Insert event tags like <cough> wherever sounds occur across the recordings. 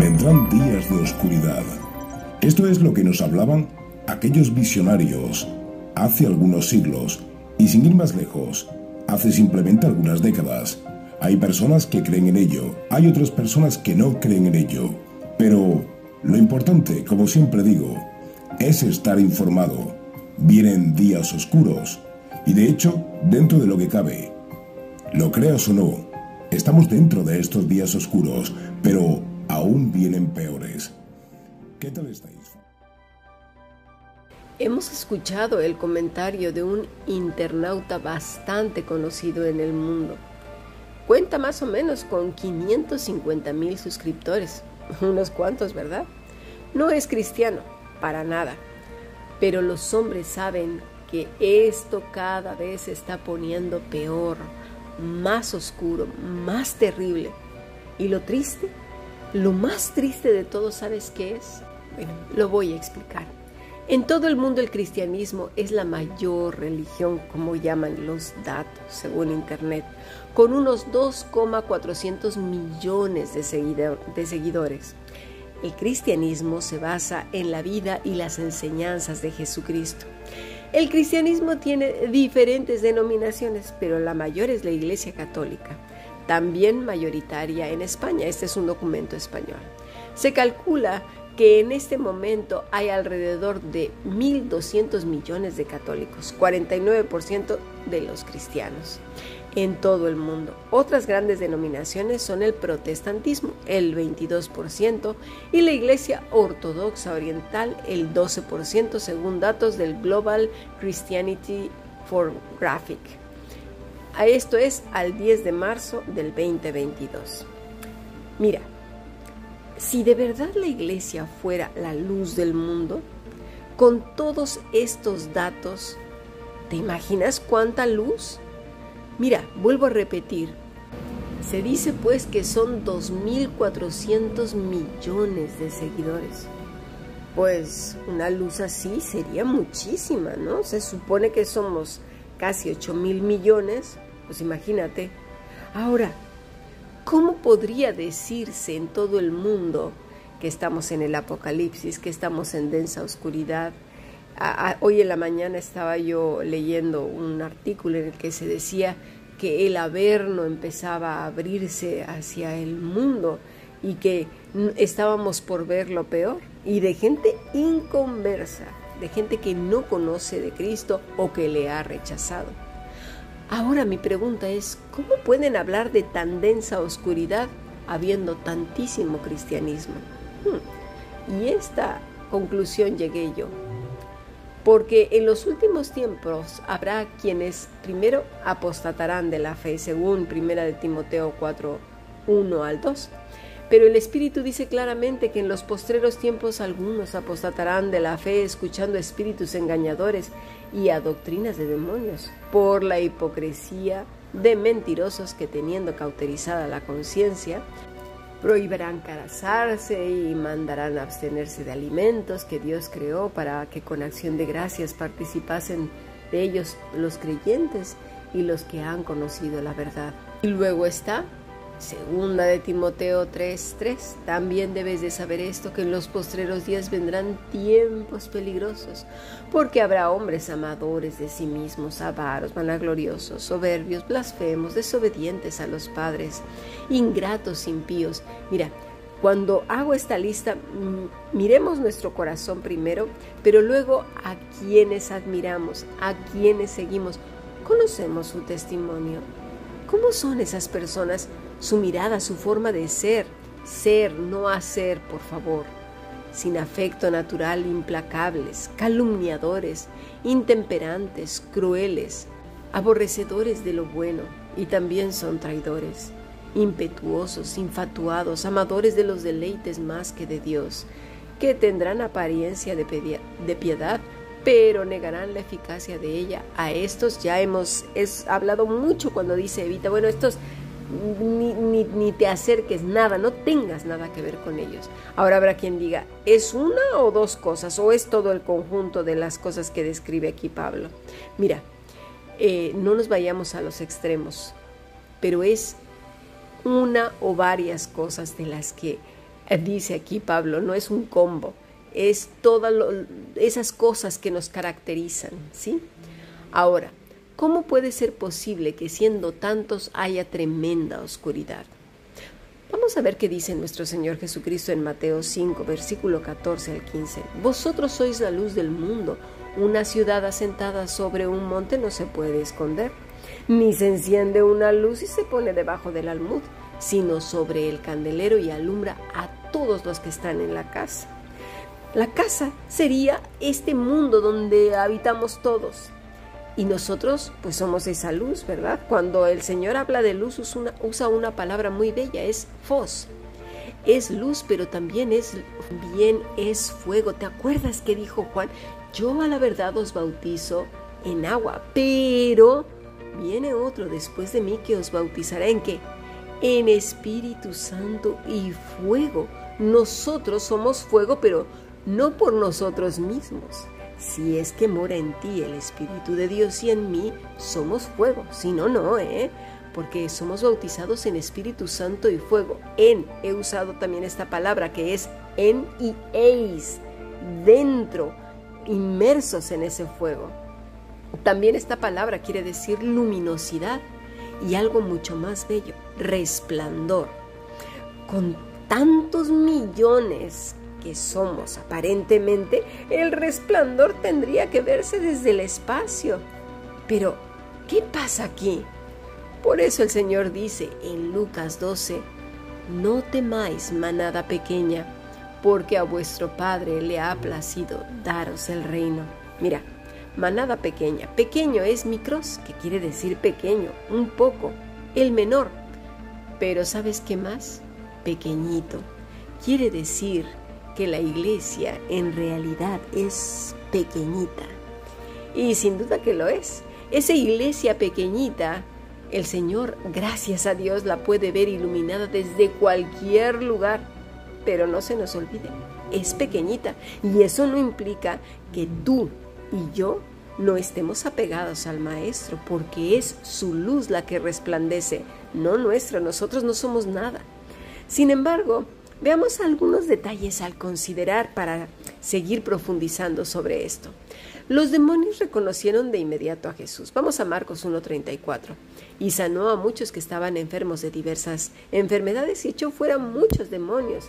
vendrán días de oscuridad. Esto es lo que nos hablaban aquellos visionarios hace algunos siglos y sin ir más lejos, hace simplemente algunas décadas. Hay personas que creen en ello, hay otras personas que no creen en ello. Pero lo importante, como siempre digo, es estar informado. Vienen días oscuros y de hecho, dentro de lo que cabe, lo creas o no, estamos dentro de estos días oscuros, pero aún vienen peores. ¿Qué tal estáis? Hemos escuchado el comentario de un internauta bastante conocido en el mundo. Cuenta más o menos con 550 mil suscriptores. <laughs> Unos cuantos, ¿verdad? No es cristiano, para nada. Pero los hombres saben que esto cada vez se está poniendo peor, más oscuro, más terrible. Y lo triste, lo más triste de todo, ¿sabes qué es? Bueno, lo voy a explicar. En todo el mundo el cristianismo es la mayor religión, como llaman los datos, según Internet, con unos 2,400 millones de, seguidores. El cristianismo se basa en la vida y las enseñanzas de Jesucristo. El cristianismo tiene diferentes denominaciones, pero la mayor es la Iglesia Católica, también mayoritaria en España. Este es un documento español. Se calcula que en este momento hay alrededor de 1.200 millones de católicos, 49% de los cristianos en todo el mundo. Otras grandes denominaciones son el protestantismo, el 22%, y la Iglesia Ortodoxa Oriental, el 12%, según datos del Global Christianity for Graphic. Esto es al 10 de marzo del 2022. Mira, si de verdad la iglesia fuera la luz del mundo, con todos estos datos, ¿te imaginas cuánta luz? Mira, vuelvo a repetir. Se dice pues que son 2.400 millones de seguidores. Pues una luz así sería muchísima, ¿no? Se supone que somos casi 8 mil millones, pues imagínate. Ahora, ¿Cómo podría decirse en todo el mundo que estamos en el apocalipsis, que estamos en densa oscuridad? hoy en la mañana estaba yo leyendo un artículo en el que se decía que el Averno empezaba a abrirse hacia el mundo y que estábamos por ver lo peor y de gente inconversa, de gente que no conoce de Cristo o que le ha rechazado. Ahora mi pregunta es, ¿cómo pueden hablar de tan densa oscuridad habiendo tantísimo cristianismo? Hmm. Y esta conclusión llegué yo. Porque en los últimos tiempos habrá quienes primero apostatarán de la fe, según 1 de Timoteo 4, 1 al 2 pero el Espíritu dice claramente que en los postreros tiempos algunos apostatarán de la fe escuchando espíritus engañadores y a doctrinas de demonios, por la hipocresía de mentirosos que teniendo cauterizada la conciencia, prohibirán casarse y mandarán abstenerse de alimentos que Dios creó para que con acción de gracias participasen de ellos los creyentes y los que han conocido la verdad. Y luego está Segunda de Timoteo 3:3. También debes de saber esto, que en los postreros días vendrán tiempos peligrosos, porque habrá hombres amadores de sí mismos, avaros, vanagloriosos, soberbios, blasfemos, desobedientes a los padres, ingratos, impíos. Mira, cuando hago esta lista, mm, miremos nuestro corazón primero, pero luego a quienes admiramos, a quienes seguimos, conocemos su testimonio. ¿Cómo son esas personas? Su mirada, su forma de ser, ser, no hacer, por favor, sin afecto natural, implacables, calumniadores, intemperantes, crueles, aborrecedores de lo bueno y también son traidores, impetuosos, infatuados, amadores de los deleites más que de Dios, que tendrán apariencia de, piedad, pero negarán la eficacia de ella. A estos ya hemos hablado mucho cuando dice Evita, bueno, estos ni, ni, te acerques nada, no tengas nada que ver con ellos. Ahora habrá quien diga, ¿es una o dos cosas? ¿O es todo el conjunto de las cosas que describe aquí Pablo? Mira, eh, no nos vayamos a los extremos, pero es una o varias cosas de las que Dice aquí Pablo, no es un combo, es todas esas cosas que nos caracterizan, ¿sí? Ahora, ¿cómo puede ser posible que siendo tantos haya tremenda oscuridad? Vamos a ver qué dice nuestro Señor Jesucristo en Mateo 5, versículo 14 al 15. Vosotros sois la luz del mundo. Una ciudad asentada sobre un monte no se puede esconder, ni se enciende una luz y se pone debajo del almud, sino sobre el candelero y alumbra a todos los que están en la casa. La casa sería este mundo donde habitamos todos. Y nosotros pues somos esa luz, ¿verdad? Cuando el Señor habla de luz usa una, palabra muy bella, es fos. Es luz, pero también es bien es fuego. ¿Te acuerdas que dijo Juan? Yo a la verdad os bautizo en agua, pero viene otro después de mí que os bautizará en qué? En Espíritu Santo y fuego. Nosotros somos fuego, pero no por nosotros mismos. Si es que mora en ti el Espíritu de Dios y en mí, somos fuego. Si no, no, ¿eh? Porque somos bautizados en Espíritu Santo y fuego. En, he usado también esta palabra que es en y eis, dentro, inmersos en ese fuego. También esta palabra quiere decir luminosidad y algo mucho más bello, resplandor. Con tantos millones que somos aparentemente, el resplandor tendría que verse desde el espacio. Pero, ¿qué pasa aquí? Por eso el Señor dice en Lucas 12, no temáis manada pequeña, porque a vuestro Padre le ha placido daros el reino. Mira, manada pequeña, pequeño es micros, que quiere decir pequeño, un poco, el menor. Pero ¿sabes qué más? Pequeñito. Quiere decir que la iglesia en realidad es pequeñita. Y sin duda que lo es. Esa iglesia pequeñita, el Señor, gracias a Dios, la puede ver iluminada desde cualquier lugar. Pero no se nos olvide, es pequeñita. Y eso no implica que tú y yo no estemos apegados al Maestro, porque es su luz la que resplandece, no nuestra. Nosotros no somos nada. Sin embargo, Veamos algunos detalles al considerar para seguir profundizando sobre esto. Los demonios reconocieron de inmediato a Jesús. Vamos a Marcos 1.34. Y sanó a muchos que estaban enfermos de diversas enfermedades y echó fuera muchos demonios.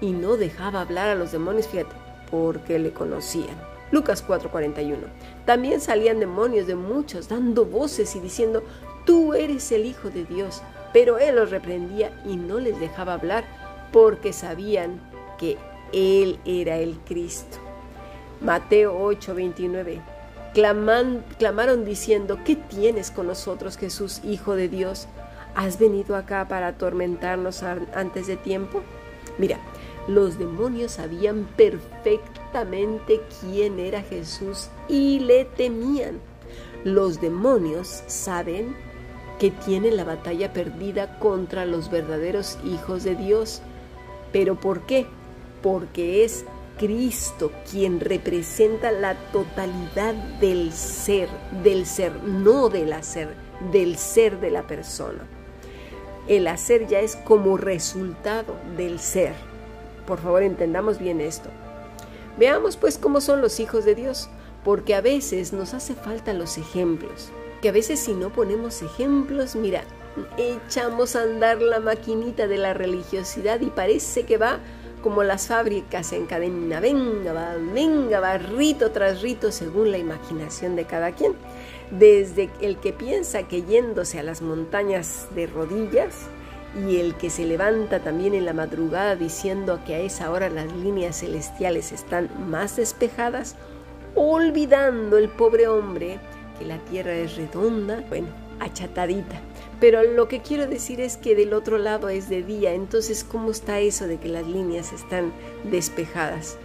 Y no dejaba hablar a los demonios, fíjate, porque le conocían. Lucas 4:41. También salían demonios de muchos, dando voces y diciendo, tú eres el Hijo de Dios. Pero él los reprendía y no les dejaba hablar porque sabían que Él era el Cristo. Mateo 8, 29. clamaron diciendo, ¿qué tienes con nosotros, Jesús, Hijo de Dios? ¿Has venido acá para atormentarnos antes de tiempo? Mira, los demonios sabían perfectamente quién era Jesús y le temían. Los demonios saben que tienen la batalla perdida contra los verdaderos hijos de Dios ¿Pero por qué? Porque es Cristo quien representa la totalidad del ser, del ser, no del hacer, del ser de la persona. El hacer ya es como resultado del ser. Por favor, entendamos bien esto. Veamos pues cómo son los hijos de Dios, porque a veces nos hace falta los ejemplos, que a veces si no ponemos ejemplos, mira, echamos a andar la maquinita de la religiosidad y parece que va como las fábricas en cadena, venga, va, venga, va, rito tras rito según la imaginación de cada quien. Desde el que piensa que yéndose a las montañas de rodillas y el que se levanta también en la madrugada diciendo que a esa hora las líneas celestiales están más despejadas, olvidando el pobre hombre que la tierra es redonda, bueno, achatadita pero lo que quiero decir es que del otro lado es de día, entonces ¿cómo está eso de que las líneas están despejadas?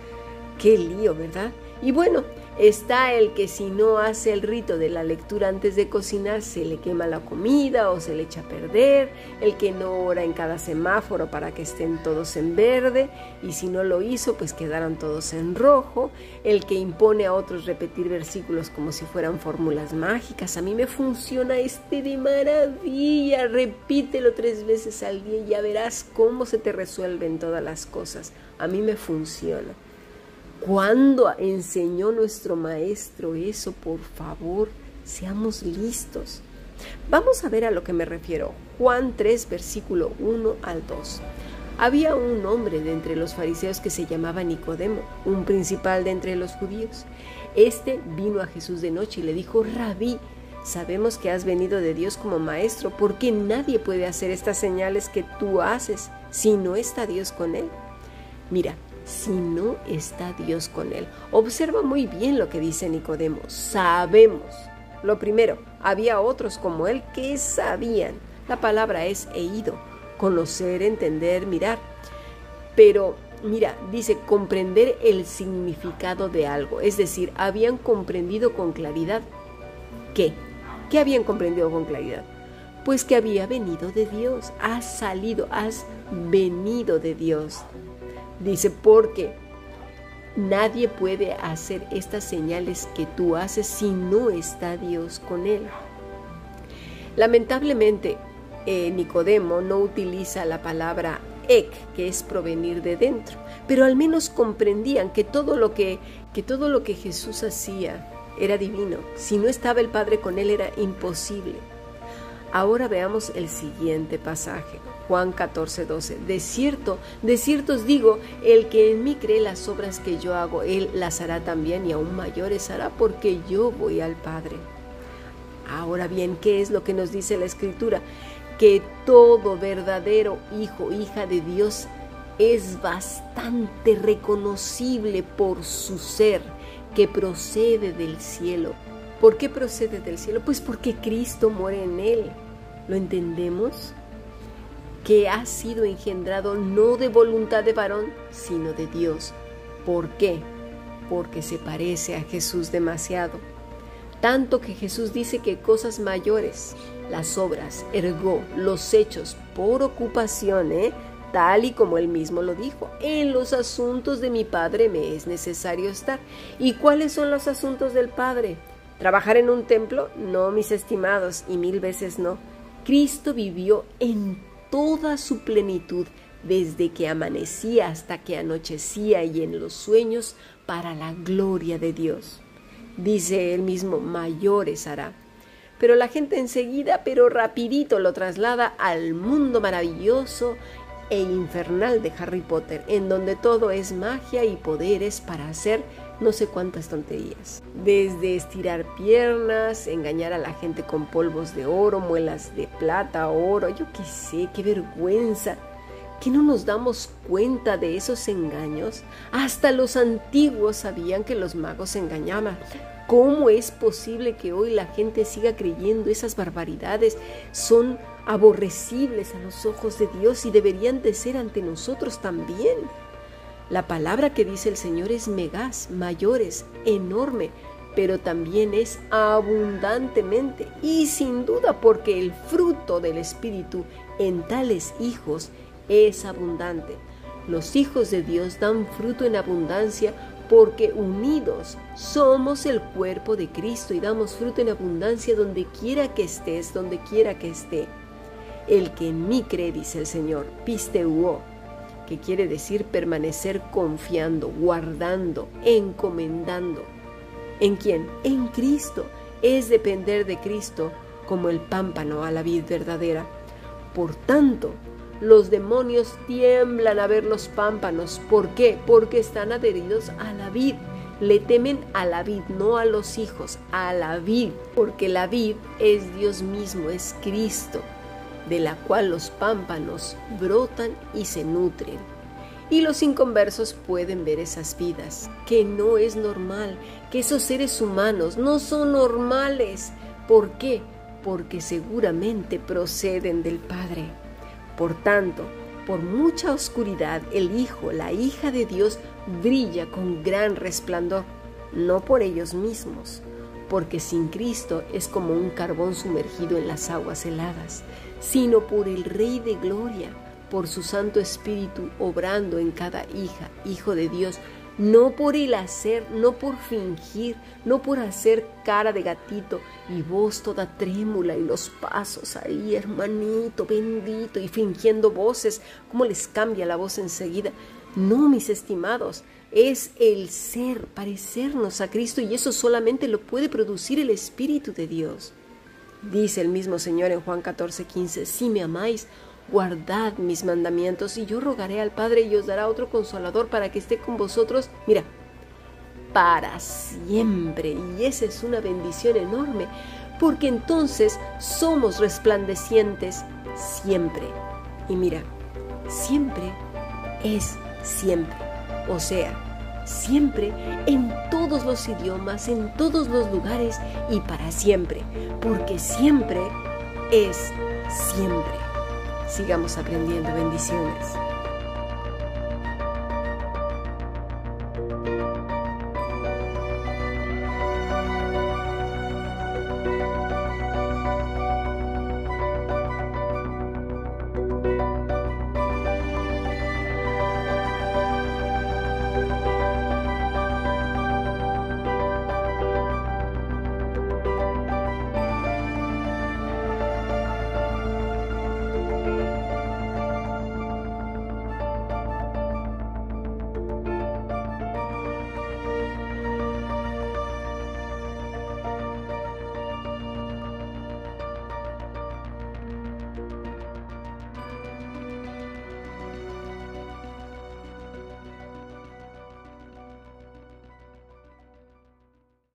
Qué lío, ¿verdad? Y bueno, Está el que si no hace el rito de la lectura antes de cocinar se le quema la comida o se le echa a perder, el que no ora en cada semáforo para que estén todos en verde y si no lo hizo pues quedaron todos en rojo, el que impone a otros repetir versículos como si fueran fórmulas mágicas. A mí me funciona este de maravilla, repítelo tres veces al día y ya verás cómo se te resuelven todas las cosas. A mí me funciona. ¿Cuándo enseñó nuestro maestro eso? Por favor, seamos listos. Vamos a ver a lo que me refiero. Juan 3, versículo 1 al 2. Había un hombre de entre los fariseos que se llamaba Nicodemo, un principal de entre los judíos. Este vino a Jesús de noche y le dijo, Rabí, sabemos que has venido de Dios como maestro, porque nadie puede hacer estas señales que tú haces si no está Dios con él. Mira, si no está Dios con él. Observa muy bien lo que dice Nicodemo. Sabemos. Lo primero, había otros como él que sabían. La palabra es oído, conocer, entender, mirar. Pero mira, dice comprender el significado de algo. Es decir, habían comprendido con claridad. ¿Qué? ¿Qué habían comprendido con claridad? Pues que había venido de Dios. Has salido, has venido de Dios. Dice, porque nadie puede hacer estas señales que tú haces si no está Dios con él. Lamentablemente, eh, Nicodemo no utiliza la palabra ek, que es provenir de dentro, pero al menos comprendían que todo lo que, que todo lo que Jesús hacía era divino. Si no estaba el Padre con él era imposible. Ahora veamos el siguiente pasaje. Juan 14, 12. De cierto, de cierto os digo, el que en mí cree las obras que yo hago, él las hará también y aún mayores hará porque yo voy al Padre. Ahora bien, ¿qué es lo que nos dice la Escritura? Que todo verdadero hijo, hija de Dios es bastante reconocible por su ser, que procede del cielo. ¿Por qué procede del cielo? Pues porque Cristo muere en él. ¿Lo entendemos? que ha sido engendrado no de voluntad de varón, sino de Dios. ¿Por qué? Porque se parece a Jesús demasiado. Tanto que Jesús dice que cosas mayores, las obras, ergo, los hechos por ocupación, ¿eh? tal y como él mismo lo dijo, en los asuntos de mi Padre me es necesario estar. ¿Y cuáles son los asuntos del Padre? ¿Trabajar en un templo? No, mis estimados, y mil veces no. Cristo vivió en toda su plenitud desde que amanecía hasta que anochecía y en los sueños para la gloria de Dios. Dice él mismo, mayores hará. Pero la gente enseguida, pero rapidito lo traslada al mundo maravilloso e infernal de Harry Potter, en donde todo es magia y poderes para hacer no sé cuántas tonterías. Desde estirar piernas, engañar a la gente con polvos de oro, muelas de plata, oro, yo qué sé, qué vergüenza. ¿Que no nos damos cuenta de esos engaños? Hasta los antiguos sabían que los magos engañaban. ¿Cómo es posible que hoy la gente siga creyendo esas barbaridades? Son aborrecibles a los ojos de Dios y deberían de ser ante nosotros también. La palabra que dice el Señor es megas, mayores, enorme, pero también es abundantemente y sin duda porque el fruto del Espíritu en tales hijos es abundante. Los hijos de Dios dan fruto en abundancia porque unidos somos el cuerpo de Cristo y damos fruto en abundancia donde quiera que estés, donde quiera que esté. El que en mí cree, dice el Señor, pisteuo, que quiere decir permanecer confiando, guardando, encomendando. ¿En quién? En Cristo. Es depender de Cristo como el pámpano a la vid verdadera. Por tanto, los demonios tiemblan a ver los pámpanos. ¿Por qué? Porque están adheridos a la vid. Le temen a la vid, no a los hijos, a la vid. Porque la vid es Dios mismo, es Cristo de la cual los pámpanos brotan y se nutren. Y los inconversos pueden ver esas vidas, que no es normal, que esos seres humanos no son normales. ¿Por qué? Porque seguramente proceden del Padre. Por tanto, por mucha oscuridad, el Hijo, la hija de Dios, brilla con gran resplandor. no por ellos mismos, porque sin Cristo es como un carbón sumergido en las aguas heladas, sino por el Rey de Gloria, por su Santo Espíritu obrando en cada hija, hijo de Dios, no por el hacer, no por fingir, no por hacer cara de gatito y voz toda trémula y los pasos ahí, hermanito bendito, y fingiendo voces, cómo les cambia la voz enseguida. No, mis estimados, es el ser, parecernos a Cristo y eso solamente lo puede producir el Espíritu de Dios. Dice el mismo Señor en Juan 14, 15, si me amáis, guardad mis mandamientos y yo rogaré al Padre y os dará otro consolador para que esté con vosotros, mira, para siempre. Y esa es una bendición enorme, porque entonces somos resplandecientes siempre. Y mira, siempre es siempre. O sea, siempre, en todos los idiomas, en todos los lugares y para siempre. Porque siempre es siempre. Sigamos aprendiendo bendiciones.